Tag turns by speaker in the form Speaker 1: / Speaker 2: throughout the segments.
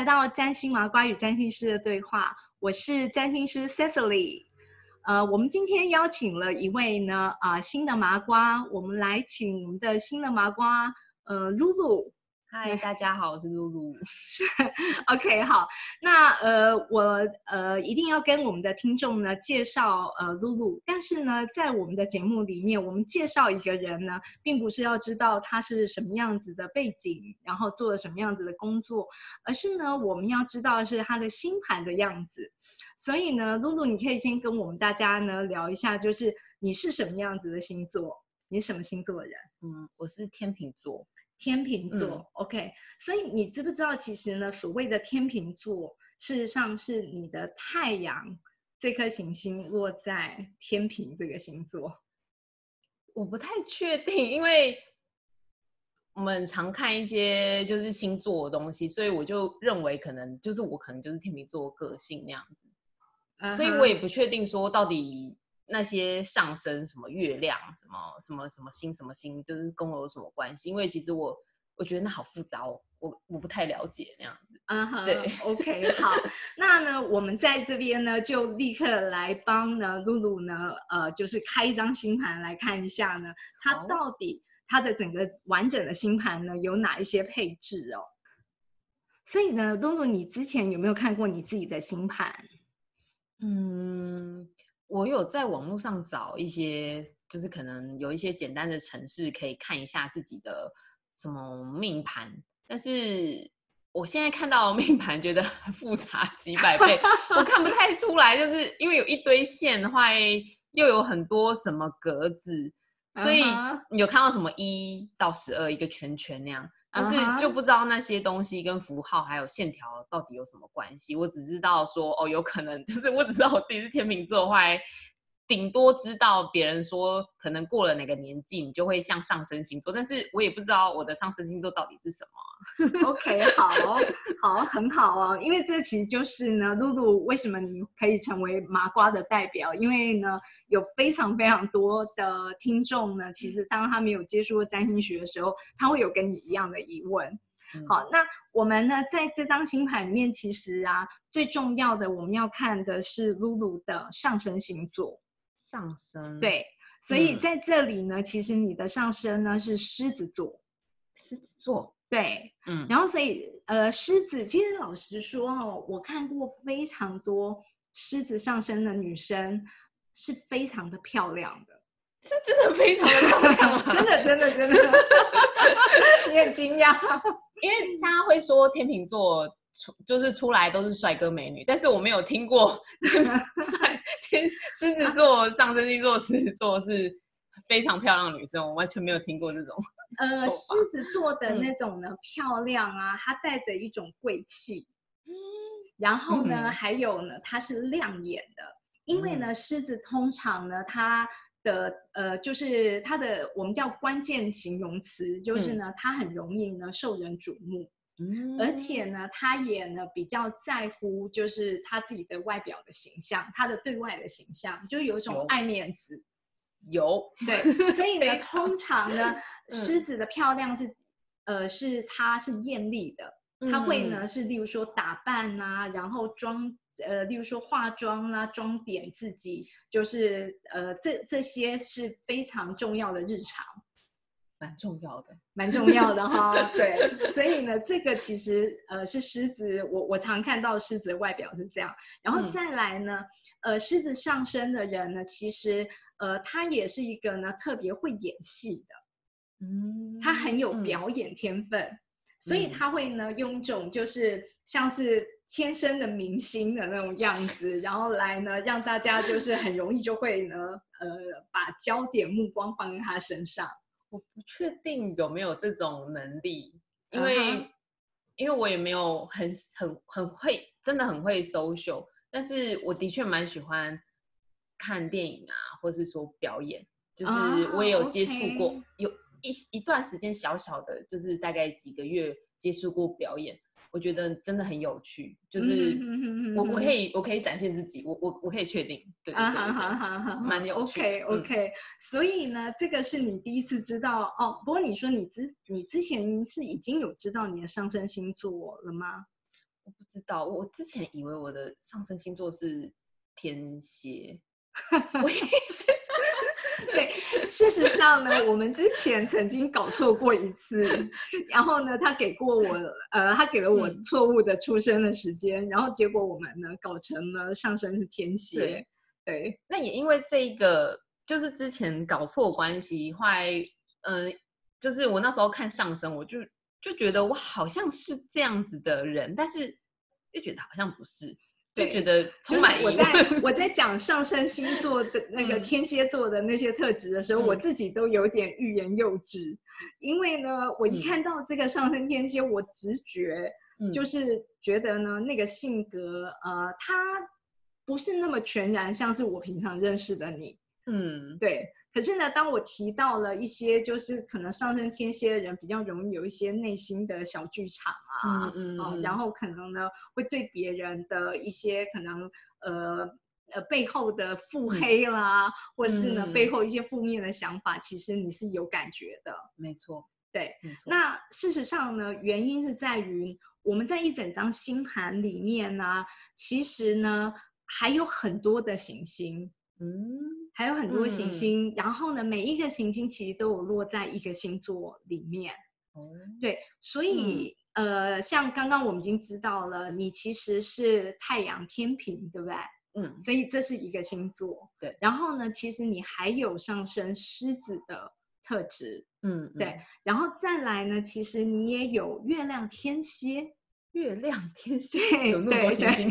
Speaker 1: 来到占星麻瓜与占星师的对话，我是占星师 Cecily。呃，我们今天邀请了一位呢，啊，新的麻瓜，我们来请我们的新的麻瓜，呃，露露。
Speaker 2: 嗨，大家好，我是露露。
Speaker 1: 是，OK，好。那呃，我呃一定要跟我们的听众呢介绍呃露露。但是呢，在我们的节目里面，我们介绍一个人呢，并不是要知道他是什么样子的背景，然后做了什么样子的工作，而是呢，我们要知道是他的星盘的样子。所以呢，露露，你可以先跟我们大家呢聊一下，就是你是什么样子的星座？你是什么星座的人？
Speaker 2: 嗯，我是天秤座。
Speaker 1: 天秤座，OK，所以你知不知道，其实呢，所谓的天秤座，事实上是你的太阳这颗行星落在天平这个星座。
Speaker 2: 我不太确定，因为我们常看一些就是星座的东西，所以我就认为可能就是我可能就是天秤座个性那样子，所以我也不确定说到底。那些上升什么月亮什么什么什么星什么星，就是跟我有什么关系？因为其实我我觉得那好复杂哦，我我不太了解那样子。
Speaker 1: 嗯哼，
Speaker 2: 对
Speaker 1: ，OK，好，那呢，我们在这边呢，就立刻来帮呢露露呢，呃，就是开一张星盘来看一下呢，它到底它的整个完整的星盘呢有哪一些配置哦。所以呢，露露，你之前有没有看过你自己的星盘？
Speaker 2: 嗯。我有在网络上找一些，就是可能有一些简单的程式可以看一下自己的什么命盘，但是我现在看到命盘觉得复杂几百倍，我看不太出来，就是因为有一堆线的话，又有很多什么格子，所以你有看到什么一到十二一个圈圈那样。但是就不知道那些东西跟符号还有线条到底有什么关系。我只知道说哦，有可能就是我只知道我自己是天秤座的话。顶多知道别人说，可能过了哪个年纪，你就会像上升星座，但是我也不知道我的上升星座到底是什
Speaker 1: 么。OK，好，好，很好哦，因为这其实就是呢，露露为什么你可以成为麻瓜的代表？因为呢，有非常非常多的听众呢，其实当他没有接触过占星学的时候，他会有跟你一样的疑问。好，那我们呢，在这张星盘里面，其实啊，最重要的我们要看的是露露的上升星座。
Speaker 2: 上升
Speaker 1: 对，所以在这里呢，其实你的上升呢是狮子座，
Speaker 2: 狮子座。
Speaker 1: 对，嗯，然后所以呃，狮子其实老实说哦，我看过非常多狮子上升的女生是非常的漂亮的，
Speaker 2: 是真的非常的漂亮，
Speaker 1: 真的真的真的，你很惊讶，
Speaker 2: 因为大家会说天秤座。出就是出来都是帅哥美女，但是我没有听过 帅天狮子座上升星座狮子座是非常漂亮的女生，我完全没有听过这种。
Speaker 1: 呃，狮子座的那种呢漂亮啊，它带着一种贵气，嗯，然后呢还有呢它是亮眼的，因为呢狮子通常呢它的呃就是它的我们叫关键形容词，就是呢它很容易呢受人瞩目。而且呢，他也呢比较在乎，就是他自己的外表的形象，他的对外的形象，就有一种爱面子。
Speaker 2: 有。
Speaker 1: 对，所以呢，通常呢，狮子的漂亮是，呃，是它是艳丽的，他会呢是，例如说打扮啊，然后装，呃，例如说化妆啦，装点自己，就是呃，这这些是非常重要的日常。
Speaker 2: 蛮重要的，
Speaker 1: 蛮重要的哈。对，所以呢，这个其实呃是狮子，我我常看到狮子的外表是这样。然后再来呢，呃，狮子上身的人呢，其实呃他也是一个呢特别会演戏的，嗯，他很有表演天分，所以他会呢用一种就是像是天生的明星的那种样子，然后来呢让大家就是很容易就会呢呃把焦点目光放在他身上。
Speaker 2: 我不确定有没有这种能力，因为因为我也没有很很很会，真的很会 social，但是我的确蛮喜欢看电影啊，或是说表演，就是我也有接触过，有一一段时间小小的，就是大概几个月接触过表演。我觉得真的很有趣，就是我我可以我可以展现自己，我我我可以确定，对对对，蛮有
Speaker 1: 趣。OK OK，所以呢，这个是你第一次知道哦。不过你说你之你之前是已经有知道你的上升星座了吗？
Speaker 2: 我不知道，我之前以为我的上升星座是天蝎。
Speaker 1: 对，事实上呢，我们之前曾经搞错过一次，然后呢，他给过我，呃，他给了我错误的出生的时间，然后结果我们呢搞成了上升是天蝎。对，
Speaker 2: 那也因为这个，就是之前搞错关系，后来，嗯，就是我那时候看上升，我就就觉得我好像是这样子的人，但是又觉得好像不是。就觉得充满
Speaker 1: 我在。我在讲上升星座的那个天蝎座的那些特质的时候，我自己都有点欲言又止，因为呢，我一看到这个上升天蝎，我直觉就是觉得呢，那个性格呃，他不是那么全然像是我平常认识的你，嗯，对。可是呢，当我提到了一些，就是可能上升天蝎的人比较容易有一些内心的小剧场啊，嗯嗯，然后可能呢会对别人的一些可能呃呃背后的腹黑啦，或者是呢背后一些负面的想法，其实你是有感觉的。
Speaker 2: 没错，
Speaker 1: 对，没错。那事实上呢，原因是在于我们在一整张星盘里面呢，其实呢还有很多的行星，嗯。还有很多行星，然后呢，每一个行星其实都有落在一个星座里面。哦，对，所以呃，像刚刚我们已经知道了，你其实是太阳天平，对不对？嗯，所以这是一个星座。
Speaker 2: 对，
Speaker 1: 然后呢，其实你还有上升狮子的特质。嗯，对，然后再来呢，其实你也有月亮天蝎。
Speaker 2: 月亮天蝎有那么多星星，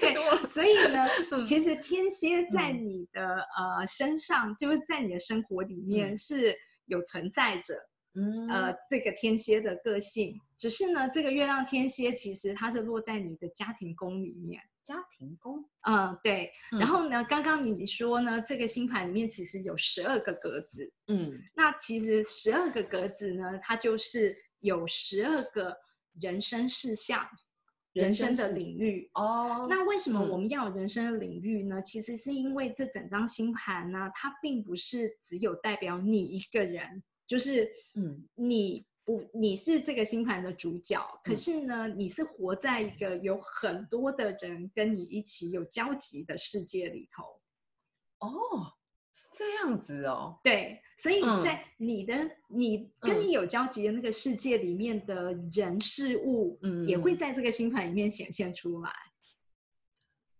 Speaker 1: 对，所以呢，其实天蝎在你的呃身上，就是在你的生活里面是有存在着，嗯，呃，这个天蝎的个性，只是呢，这个月亮天蝎其实它是落在你的家庭宫里面，
Speaker 2: 家庭宫，
Speaker 1: 嗯，对，然后呢，刚刚你说呢，这个星盘里面其实有十二个格子，嗯，那其实十二个格子呢，它就是有十二个。人生事项，人生的领域哦。那为什么我们要有人生的领域呢？其实是因为这整张星盘呢，它并不是只有代表你一个人，就是嗯，你不你是这个星盘的主角，可是呢，你是活在一个有很多的人跟你一起有交集的世界里头。
Speaker 2: 哦，是这样子哦。
Speaker 1: 对。所以在你的你跟你有交集的那个世界里面的人事物，嗯，也会在这个星盘里面显现出来。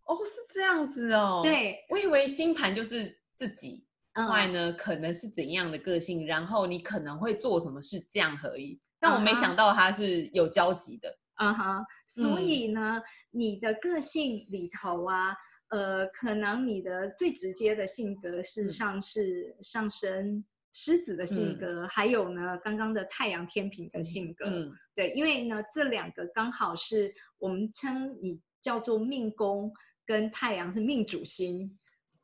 Speaker 2: 哦，是这样子哦。
Speaker 1: 对，
Speaker 2: 我以为星盘就是自己外呢，可能是怎样的个性，然后你可能会做什么事这样而已。但我没想到它是有交集的。
Speaker 1: 嗯哼，所以呢，你的个性里头啊。呃，可能你的最直接的性格事实上是上升狮子的性格，还有呢，刚刚的太阳天平的性格。嗯，对，因为呢，这两个刚好是我们称你叫做命宫，跟太阳是命主星。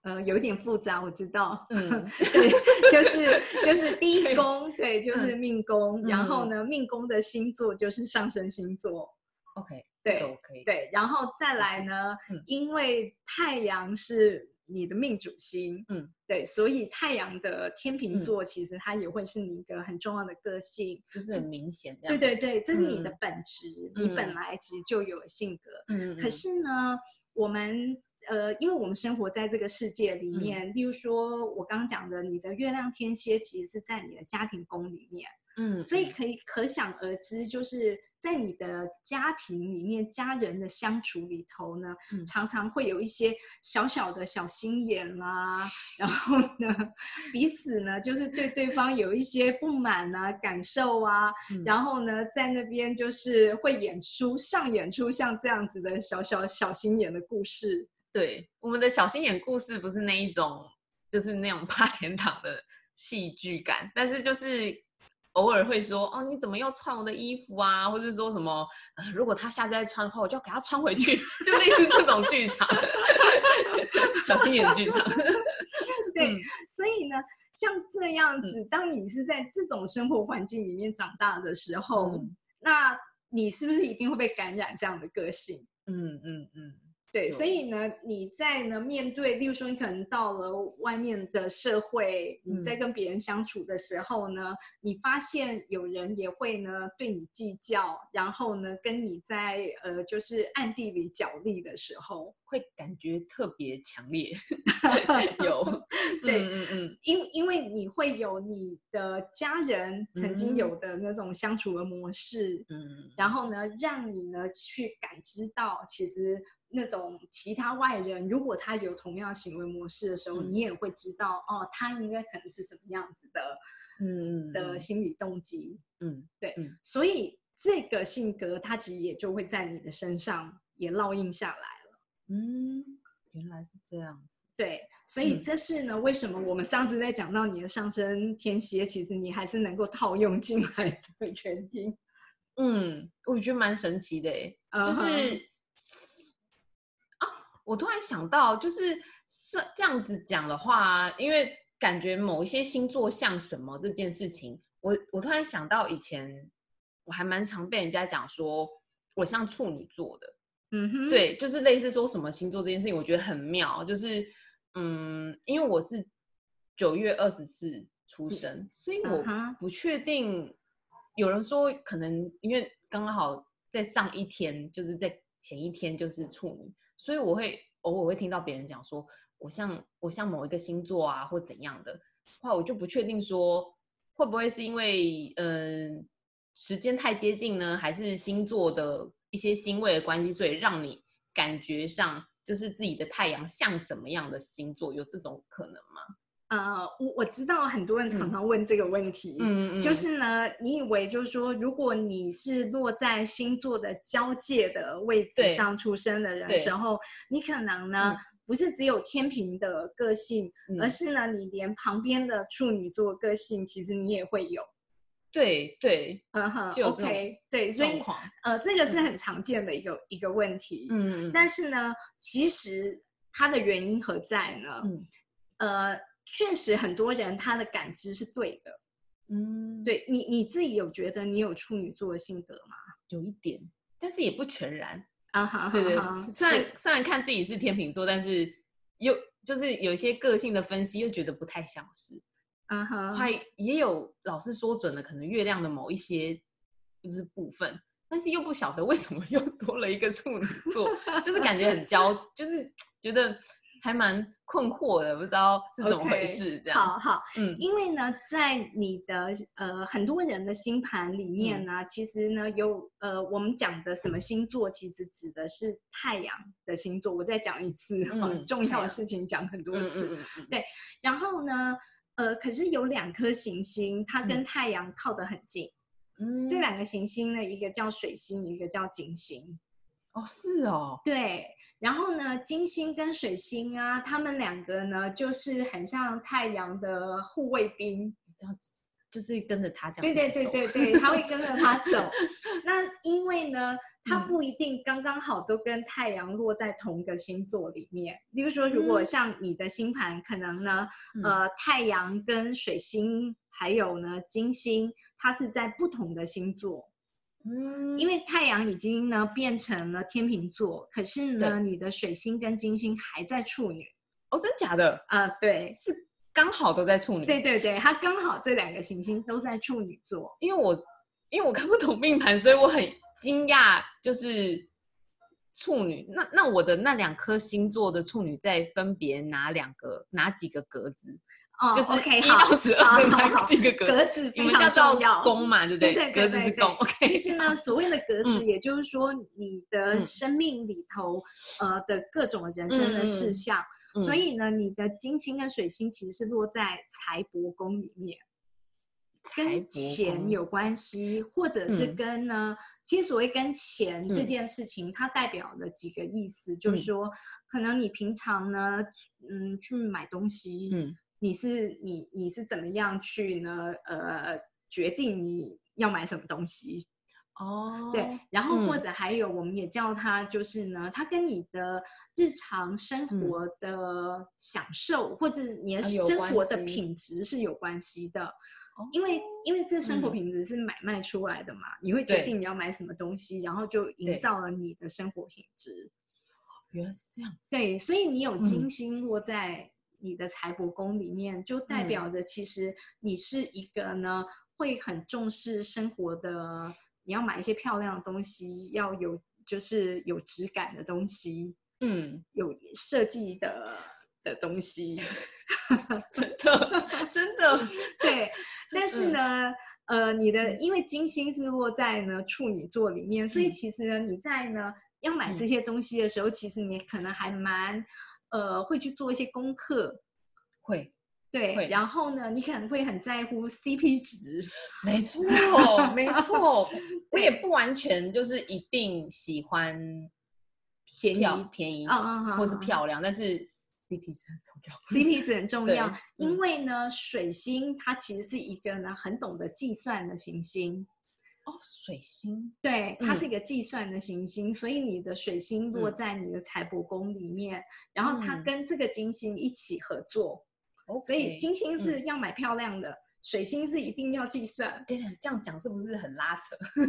Speaker 1: 呃，有点复杂，我知道。嗯，对，就是就是第一 宫，对，就是命宫，然后呢，命宫的星座就是上升星座。
Speaker 2: OK。
Speaker 1: 对，对，然后再来呢？因为太阳是你的命主星，嗯，对，所以太阳的天秤座其实它也会是你一个很重要的个性，
Speaker 2: 就是很明显。
Speaker 1: 对对对，这是你的本质，你本来其实就有性格。嗯，可是呢，我们呃，因为我们生活在这个世界里面，例如说我刚刚讲的，你的月亮天蝎其实是在你的家庭宫里面，嗯，所以可以可想而知，就是。在你的家庭里面，家人的相处里头呢，常常会有一些小小的小心眼啦，然后呢，彼此呢就是对对方有一些不满啊、感受啊，然后呢，在那边就是会演出、上演出像这样子的小小小心眼的故事。
Speaker 2: 对，我们的小心眼故事不是那一种，就是那种八点档的戏剧感，但是就是。偶尔会说哦，你怎么又穿我的衣服啊？或者说什么，呃，如果他下次再穿的话，我就要给他穿回去，就类似这种剧场，小心眼剧场。
Speaker 1: 对，所以呢，像这样子，当你是在这种生活环境里面长大的时候，那你是不是一定会被感染这样的个性？嗯嗯嗯，对，所以呢，你在呢面对，例如说你可能到了外面的社会，你在跟别人相处的时候呢，你发现有人也会呢对你计较，然后呢跟你在呃就是暗地里角力的时候，
Speaker 2: 会感觉特别强烈。有，
Speaker 1: 对，嗯嗯，因因为你会有你的家人曾经有的那种相处的模式，嗯，然后呢让你呢去感知到其实。那种其他外人，如果他有同样行为模式的时候，你也会知道哦，他应该可能是什么样子的，嗯的心理动机，嗯，对，所以这个性格，它其实也就会在你的身上也烙印下来了。
Speaker 2: 嗯，原来是这样子。
Speaker 1: 对，所以这是呢，为什么我们上次在讲到你的上升天蝎，其实你还是能够套用进来的原因。
Speaker 2: 嗯，我觉得蛮神奇的，哎，就是。我突然想到，就是是这样子讲的话，因为感觉某一些星座像什么这件事情，我我突然想到以前我还蛮常被人家讲说我像处女座的，嗯哼，对，就是类似说什么星座这件事情，我觉得很妙，就是嗯，因为我是九月二十四出生，所以我不确定，有人说可能因为刚刚好在上一天，就是在前一天就是处女。所以我会偶尔会听到别人讲说，我像我像某一个星座啊，或怎样的话，我就不确定说会不会是因为嗯时间太接近呢，还是星座的一些星位的关系，所以让你感觉上就是自己的太阳像什么样的星座，有这种可能吗？
Speaker 1: 呃，我我知道很多人常常问这个问题，嗯嗯，就是呢，你以为就是说，如果你是落在星座的交界的位置上出生的人时候，你可能呢不是只有天平的个性，而是呢你连旁边的处女座个性，其实你也会有。
Speaker 2: 对对，
Speaker 1: 嗯哼，OK，对，所以呃，这个是很常见的一个一个问题，嗯嗯，但是呢，其实它的原因何在呢？嗯，呃。确实，很多人他的感知是对的，嗯，对你你自己有觉得你有处女座的性格吗？
Speaker 2: 有一点，但是也不全然啊。哈，对对，虽然虽然看自己是天秤座，但是又就是有一些个性的分析又觉得不太像是，啊哈，还也有老师说准了可能月亮的某一些就是部分，但是又不晓得为什么又多了一个处女座，就是感觉很焦，就是觉得。还蛮困惑的，不知道是怎么回事。这样
Speaker 1: 好好，嗯，因为呢，在你的呃很多人的星盘里面呢，其实呢有呃我们讲的什么星座，其实指的是太阳的星座。我再讲一次，很 重要的事情讲很多次。对，然后呢，呃，可是有两颗行星，它跟太阳靠得很近。嗯，这两个行星呢，一个叫水星，一个叫金星。
Speaker 2: 哦，是哦，
Speaker 1: 对。然后呢，金星跟水星啊，他们两个呢，就是很像太阳的护卫兵，
Speaker 2: 这样子，就是跟着他这
Speaker 1: 样。对对对对 对，他会跟着他走。那因为呢，他不一定刚刚好都跟太阳落在同一个星座里面。例如说，如果像你的星盘，可能呢，呃，太阳跟水星还有呢金星，它是在不同的星座。嗯，因为太阳已经呢变成了天秤座，可是呢，你的水星跟金星还在处女。
Speaker 2: 哦，真假的？
Speaker 1: 啊，对，
Speaker 2: 是刚好都在处女。
Speaker 1: 对对对，它刚好这两个行星都在处女座。
Speaker 2: 因为我因为我看不懂命盘，所以我很惊讶，就是处女。那那我的那两颗星座的处女在分别哪两个哪几个格子？
Speaker 1: 哦，
Speaker 2: 就是
Speaker 1: 一到
Speaker 2: 十二那几个格
Speaker 1: 子，非常重要。
Speaker 2: 宫嘛，对不对？
Speaker 1: 对
Speaker 2: 格子是宫。OK。
Speaker 1: 其实呢，所谓的格子，也就是说你的生命里头呃的各种人生的事项。所以呢，你的金星跟水星其实是落在财帛宫里面，跟钱有关系，或者是跟呢，其实所谓跟钱这件事情，它代表了几个意思，就是说，可能你平常呢，嗯，去买东西，嗯。你是你你是怎么样去呢？呃，决定你要买什么东西。哦，对，然后或者还有，我们也叫它就是呢，它跟你的日常生活的享受或者你的生活的品质是有关系的，因为。因为这生活品质是买卖出来的嘛，你会决定你要买什么东西，然后就营造了你的生活品质。
Speaker 2: 原来是这样子。
Speaker 1: 对，所以你有
Speaker 2: 嗯。
Speaker 1: 金星落在你的财帛宫里面，就代
Speaker 2: 嗯。
Speaker 1: 表着其实你是一个呢会很重视生活的，你要买一些漂亮的东西，要有就是有质感的东西，
Speaker 2: 嗯，
Speaker 1: 有设计的的东西。
Speaker 2: 真 的真的，
Speaker 1: 对，但是
Speaker 2: 嗯。
Speaker 1: 呢，呃，你的因为金星是落在呢处女座里面，所以
Speaker 2: 嗯。
Speaker 1: 其实呢，你在呢要买这
Speaker 2: 嗯。
Speaker 1: 些东西的时候，其实你可能还蛮呃会去做一些功课，
Speaker 2: 会，
Speaker 1: 对，
Speaker 2: 会
Speaker 1: 然后呢，你可能会很在乎 CP 值，
Speaker 2: 没错，没错。我也不完全就是一定喜欢
Speaker 1: 便宜
Speaker 2: 便宜，
Speaker 1: 嗯嗯嗯
Speaker 2: 或是
Speaker 1: 嗯
Speaker 2: 漂亮，但是 CP 值很重要。
Speaker 1: CP 值很重要，因
Speaker 2: 嗯
Speaker 1: 为呢，水星它其实是一个呢很懂得计算的行星。
Speaker 2: 哦，水星，
Speaker 1: 对，它是
Speaker 2: 嗯
Speaker 1: 一个计算的行星，所以你的水星落
Speaker 2: 嗯
Speaker 1: 在你的财帛宫里面，然后它
Speaker 2: 嗯
Speaker 1: 跟这个金星一起合作，所以金星是
Speaker 2: 嗯
Speaker 1: 要买漂亮的，水星是一定要计算。
Speaker 2: 对对，这样讲是不是很拉扯？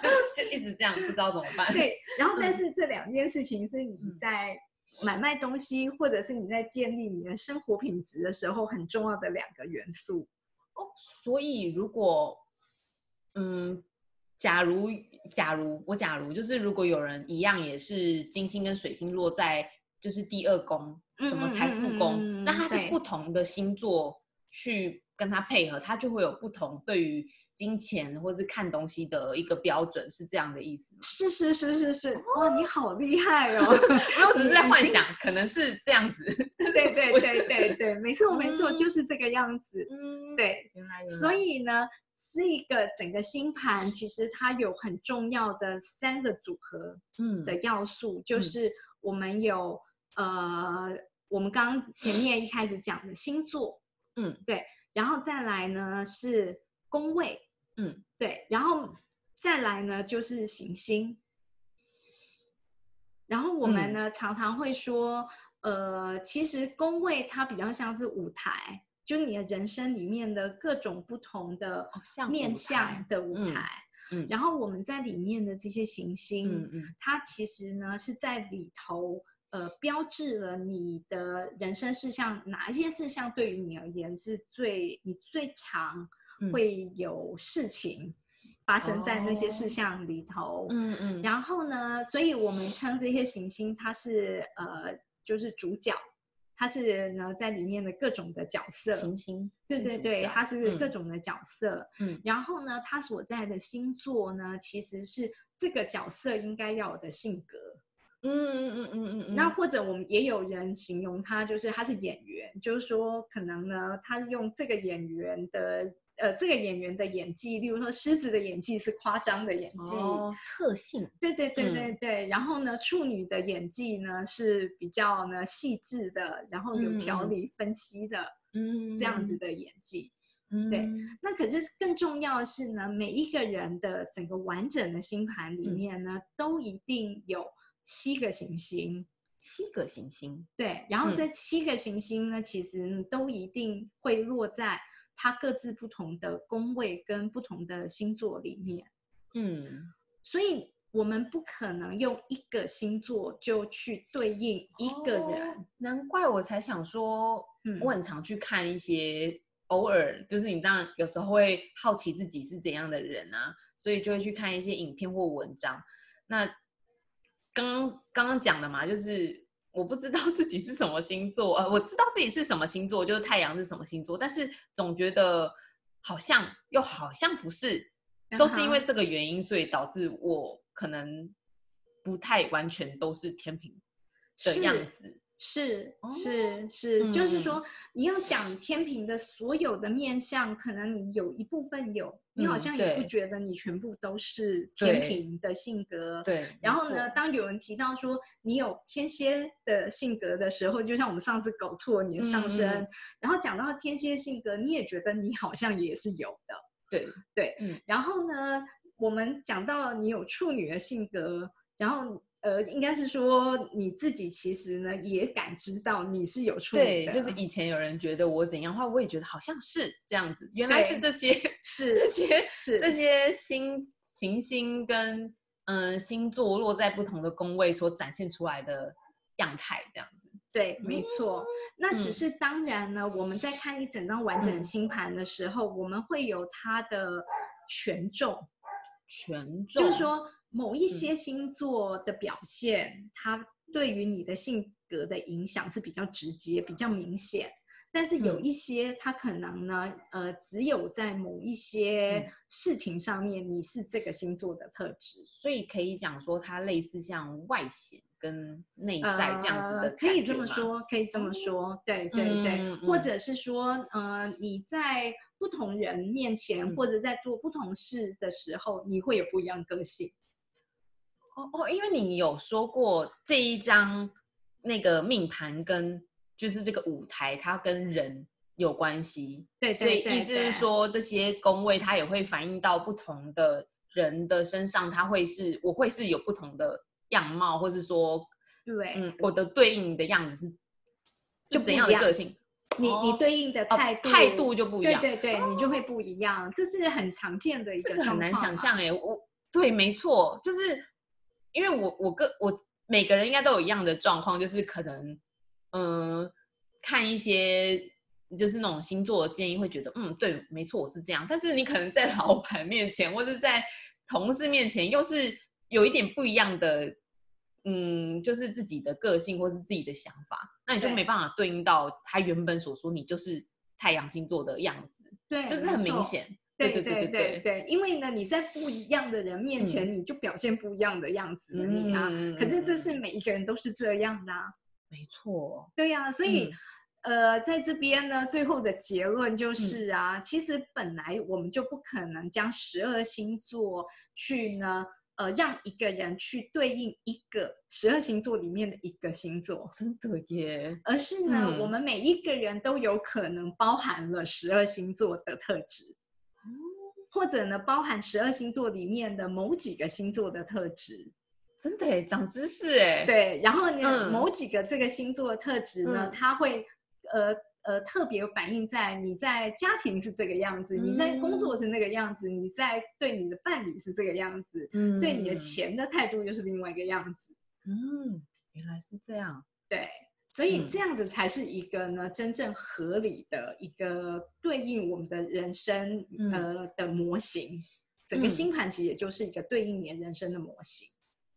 Speaker 2: 就就一直这样，不知道怎么办。
Speaker 1: 对，然后但
Speaker 2: 嗯
Speaker 1: 是这两件事情是你
Speaker 2: 嗯
Speaker 1: 在买卖东西，或者是你在建立你的生活品质的时候很重要的两个元素。
Speaker 2: 哦，所以如果，嗯，假如假如我假如就是如果有人一样也是金星跟水星落在就是第二宫，什么财富宫，
Speaker 1: 嗯嗯
Speaker 2: 那它是不同的星座去跟它配合，它就会有不同对于金钱或是看东西的一个标准，是这样的意思吗？
Speaker 1: 是是是是是，哇，你好厉害哦！
Speaker 2: 我只是在幻想，可能是这样子。
Speaker 1: 对 对对对对，没错没错，
Speaker 2: 嗯
Speaker 1: 就是这个样子。
Speaker 2: 嗯，
Speaker 1: 对，
Speaker 2: 原来原来，
Speaker 1: 所以呢，这个整个星盘其实它有很重要的三个组合
Speaker 2: 嗯。
Speaker 1: 的要素，就
Speaker 2: 嗯。
Speaker 1: 是我们有呃，我们刚刚前面一开始讲的星座，
Speaker 2: 嗯。
Speaker 1: 对，然后再来呢是宫位，
Speaker 2: 嗯。
Speaker 1: 对，然后再来呢就是行星。然后我们
Speaker 2: 嗯。
Speaker 1: 呢、常常会说，呃，其实宫位它比较像是舞台，就你的人生里面的各种不同的面向的舞
Speaker 2: 嗯
Speaker 1: 台。
Speaker 2: 嗯
Speaker 1: 然后我们在里面的这些行星，
Speaker 2: 嗯嗯
Speaker 1: 它其实呢是在里头，呃，标志了你的人生事项，哪一些事项对于你而言是最你最常
Speaker 2: 嗯
Speaker 1: 会有事情发生在那些
Speaker 2: 哦
Speaker 1: 事项里头。
Speaker 2: 嗯嗯，
Speaker 1: 然后呢，所以我们称这些行星它是呃，就是主角，它是呢在里面的各种的角色。
Speaker 2: 行星，
Speaker 1: 对对对，
Speaker 2: 是主角
Speaker 1: 它是各
Speaker 2: 嗯
Speaker 1: 种的角色。
Speaker 2: 嗯
Speaker 1: 然后呢，他所在的星座呢，其实是这个角色应该要有的性格。
Speaker 2: 嗯嗯嗯嗯嗯，
Speaker 1: 那或者我们也有人形容他，就是他是演员，就是说可能呢，他用这个演员的呃这个演员的演技，例如说狮子的演技是夸张的演技，
Speaker 2: 哦特性，
Speaker 1: 对对对
Speaker 2: 嗯
Speaker 1: 对。对。然后呢，处女的演技呢是比较呢细致的，然后有条理分析的、
Speaker 2: 嗯。
Speaker 1: 这样子，的演技。
Speaker 2: 嗯。
Speaker 1: 对那可是更重要的是呢，每一个人的整个完整的星盘里
Speaker 2: 嗯。
Speaker 1: 面呢，都一定有七个行星。
Speaker 2: 七个行星，
Speaker 1: 对，然后
Speaker 2: 嗯。
Speaker 1: 这七个行星呢，其实都一定会落在它各自不同的宫位跟不同的星座里面，
Speaker 2: 嗯，
Speaker 1: 所以我们不可能用一个星座就去对应一个人。
Speaker 2: 哦难怪我才想说，
Speaker 1: 嗯
Speaker 2: 我很常去看一些，偶尔就是你这样，有时候会好奇自己是怎样的人啊，所以就会去看一些影片或文章。那刚刚刚刚讲的嘛，就是我不知道自己是什么星座，呃，我知道自己是什么星座，就是太阳是什么星座，但是总觉得好像又好像不是，都是因为这个原因，所以导致我可能不太完全都是天平的样子。
Speaker 1: 是
Speaker 2: 哦
Speaker 1: 是是，就是
Speaker 2: 嗯
Speaker 1: 说。你要讲天平的所有的面相，可能你有一部分有，你好
Speaker 2: 嗯
Speaker 1: 像也不觉得你全部都是天
Speaker 2: 对
Speaker 1: 平的性格。
Speaker 2: 对，
Speaker 1: 然后呢，当有人提到说你有天蝎的性格的时候，就像我们上次搞错你的上
Speaker 2: 嗯
Speaker 1: 升，
Speaker 2: 嗯。
Speaker 1: 然后讲到天蝎性格，你也觉得你好像也是有的。
Speaker 2: 对
Speaker 1: 对，
Speaker 2: 嗯。
Speaker 1: 然后呢，我们讲到你有处女的性格，然后呃，应该是说你自己其实呢也感知到你是有处女
Speaker 2: 对，就是以前有人觉得我怎样的话，我也觉得好像是这样子。原来是这些
Speaker 1: 是
Speaker 2: 这些
Speaker 1: 是
Speaker 2: 这些星行星跟嗯星座落在不同的宫位所展现出来的样态，这样子。
Speaker 1: 对，没错。那只
Speaker 2: 嗯
Speaker 1: 是当然呢，我们在看一整张完整星盘的时候，我们会有它的权重，
Speaker 2: 权重
Speaker 1: 就是说某
Speaker 2: 嗯
Speaker 1: 一些星座的表现，它对于你的性格的影响是比较直接、比较明显。但是有
Speaker 2: 嗯
Speaker 1: 一些，它可能呢，呃，只有在某一些
Speaker 2: 嗯
Speaker 1: 事情上面，你是这个星座的特质。
Speaker 2: 所以可以讲说它类似像外显跟内在这样子的、
Speaker 1: 呃，可以这么。说，可以这么说，对对对，
Speaker 2: 嗯嗯
Speaker 1: 或者是说，呃，你在不同人面前，
Speaker 2: 嗯
Speaker 1: 或者在做不同事的时候，你会有不一样个性。
Speaker 2: 哦哦，因为你有说过这一张那个命盘跟就是这个舞台，它跟人有关系。
Speaker 1: 对
Speaker 2: 所以意思是说，这些宫位它也会反映到不同的人的身上，它会是我会是有不同的样貌，或是说，
Speaker 1: 对，
Speaker 2: 嗯，我的对应的样子是
Speaker 1: 就
Speaker 2: 就怎样的个性？
Speaker 1: 你你
Speaker 2: 哦
Speaker 1: 对应的
Speaker 2: 哦
Speaker 1: 态度、
Speaker 2: 态度就不一样。
Speaker 1: 对对对，你就会不一样，这是很常见的一
Speaker 2: 这个很难想象哎，我对，没错，就是因为我我个我每个人应该都有一样的状况，就是可能嗯、呃看一些就是那种星座的建议，会觉得嗯对，没错，我是这样。但是你可能在老板面前或者在同事面前，又是有一点不一样的。嗯，就是自己的个性或是自己的想法，那你就没办法对应到他原本所说你就是太阳星座的样子，
Speaker 1: 对，
Speaker 2: 就是。很明显。对
Speaker 1: 对对
Speaker 2: 对
Speaker 1: 因为呢，你在不一样的人面前，你就表现不一样的样子的你啊。
Speaker 2: 嗯
Speaker 1: 可是这
Speaker 2: 嗯
Speaker 1: 是每一个人都是这样的、啊，
Speaker 2: 没错，
Speaker 1: 对呀、所以、呃，在这边呢，最后的结论就是啊，其实本来我们就不可能将十二星座去呢，呃，让一个人去对应一个十二星座里面的一个星座，
Speaker 2: 真的耶，
Speaker 1: 而是呢，
Speaker 2: 嗯。
Speaker 1: 我们每一个人都有可能包含了十二星座的特质。或者呢，包含十二星座里面的某几个星座的特质，
Speaker 2: 真的耶，长知识哎。，
Speaker 1: 对，然后呢，
Speaker 2: 嗯
Speaker 1: 某几个这个星座的特质呢，
Speaker 2: 嗯
Speaker 1: 它会呃呃特别反映在你在家庭是这个样子，你在工作是那个样子，你在对你的伴侣是这个样子，
Speaker 2: 嗯
Speaker 1: 对你的，钱的态度又是另外一个样子，
Speaker 2: 嗯，原来是这样。
Speaker 1: 对。所以
Speaker 2: 嗯。
Speaker 1: 这样子才是一个呢真正合理的一个对应我们的人生、
Speaker 2: 嗯。
Speaker 1: 呃的模型。整个
Speaker 2: 嗯。
Speaker 1: 星盘其实也就是一个对应你的人生的模型，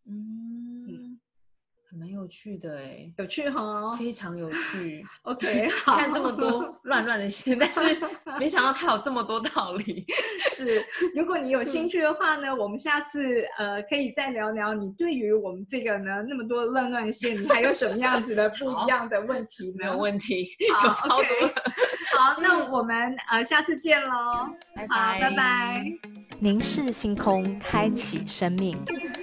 Speaker 2: 嗯，还蛮有趣的哎，
Speaker 1: 有趣哈。
Speaker 2: 非常有趣。
Speaker 1: OK，好，
Speaker 2: 看这么多 乱乱的线，但是没想到它有这么多道理。
Speaker 1: 是，如果你有
Speaker 2: 嗯
Speaker 1: 兴趣的话呢，我们下次呃可以再聊聊你对于我们这个呢那么多乱乱线，你还有什么样子的不一样的问题呢？
Speaker 2: 没有问题，
Speaker 1: 好
Speaker 2: 有超多。
Speaker 1: 好，那我们呃下次见喽。
Speaker 2: 拜
Speaker 1: 拜，拜拜。
Speaker 3: 凝视星空，开启生命。